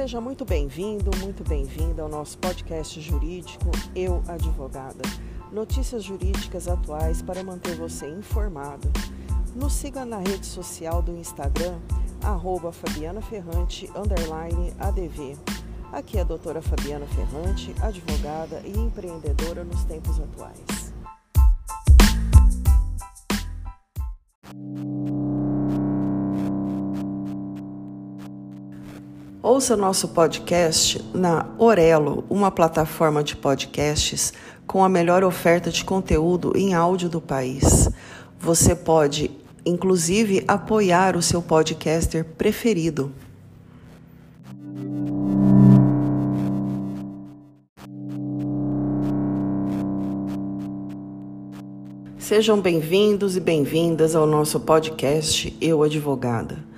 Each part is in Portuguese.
Seja muito bem-vindo, muito bem-vinda ao nosso podcast jurídico Eu Advogada. Notícias jurídicas atuais para manter você informado. Nos siga na rede social do Instagram, arroba Fabiana Ferrante, ADV. Aqui é a doutora Fabiana Ferrante, advogada e empreendedora nos tempos atuais. Ouça nosso podcast na Orelo, uma plataforma de podcasts com a melhor oferta de conteúdo em áudio do país. Você pode, inclusive, apoiar o seu podcaster preferido. Sejam bem-vindos e bem-vindas ao nosso podcast Eu Advogada.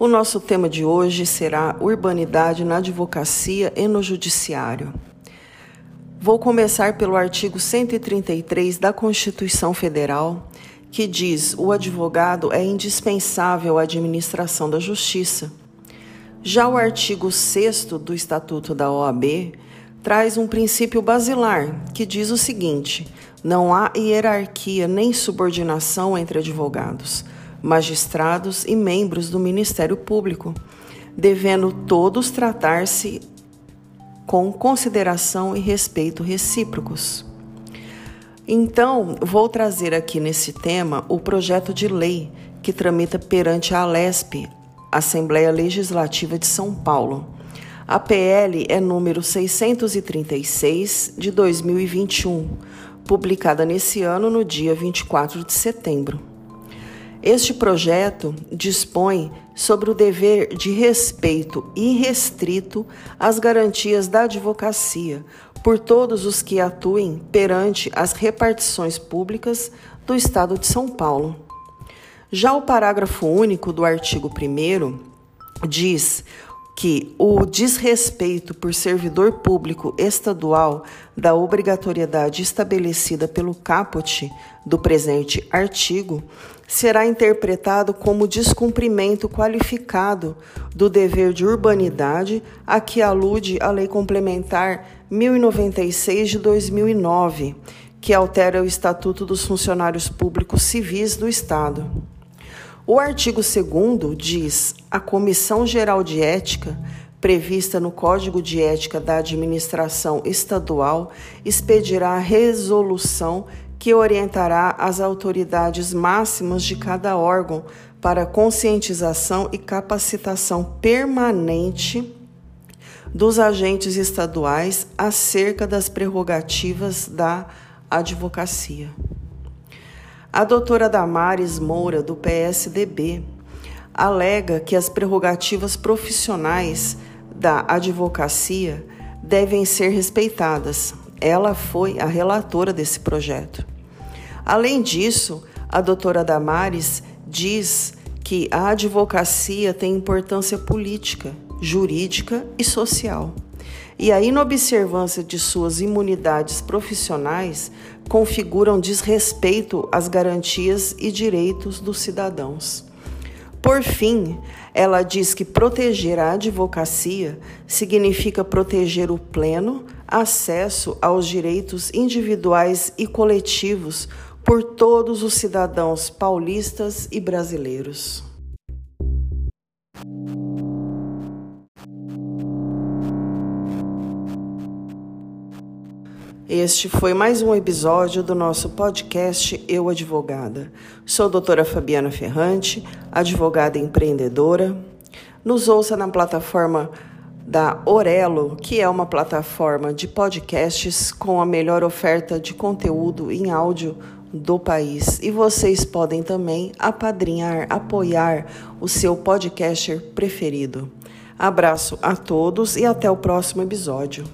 O nosso tema de hoje será urbanidade na advocacia e no judiciário. Vou começar pelo artigo 133 da Constituição Federal, que diz: o advogado é indispensável à administração da justiça. Já o artigo 6 do Estatuto da OAB traz um princípio basilar que diz o seguinte: não há hierarquia nem subordinação entre advogados magistrados e membros do Ministério Público, devendo todos tratar-se com consideração e respeito recíprocos. Então, vou trazer aqui nesse tema o projeto de lei que tramita perante a Alesp, Assembleia Legislativa de São Paulo. A PL é número 636 de 2021, publicada nesse ano no dia 24 de setembro. Este projeto dispõe sobre o dever de respeito irrestrito às garantias da advocacia por todos os que atuem perante as repartições públicas do Estado de São Paulo. Já o parágrafo único do artigo 1 diz que o desrespeito por servidor público estadual da obrigatoriedade estabelecida pelo caput do presente artigo será interpretado como descumprimento qualificado do dever de urbanidade a que alude a Lei Complementar 1096 de 2009, que altera o Estatuto dos Funcionários Públicos Civis do Estado. O artigo 2 diz: a Comissão Geral de Ética, prevista no Código de Ética da Administração Estadual, expedirá resolução que orientará as autoridades máximas de cada órgão para conscientização e capacitação permanente dos agentes estaduais acerca das prerrogativas da advocacia. A doutora Damares Moura, do PSDB, alega que as prerrogativas profissionais da advocacia devem ser respeitadas. Ela foi a relatora desse projeto. Além disso, a doutora Damares diz que a advocacia tem importância política, jurídica e social e a inobservância de suas imunidades profissionais configuram desrespeito às garantias e direitos dos cidadãos. Por fim, ela diz que proteger a advocacia significa proteger o pleno acesso aos direitos individuais e coletivos por todos os cidadãos paulistas e brasileiros. Este foi mais um episódio do nosso podcast Eu Advogada. Sou a doutora Fabiana Ferrante, advogada empreendedora. Nos ouça na plataforma da Orelo, que é uma plataforma de podcasts com a melhor oferta de conteúdo em áudio do país. E vocês podem também apadrinhar, apoiar o seu podcaster preferido. Abraço a todos e até o próximo episódio.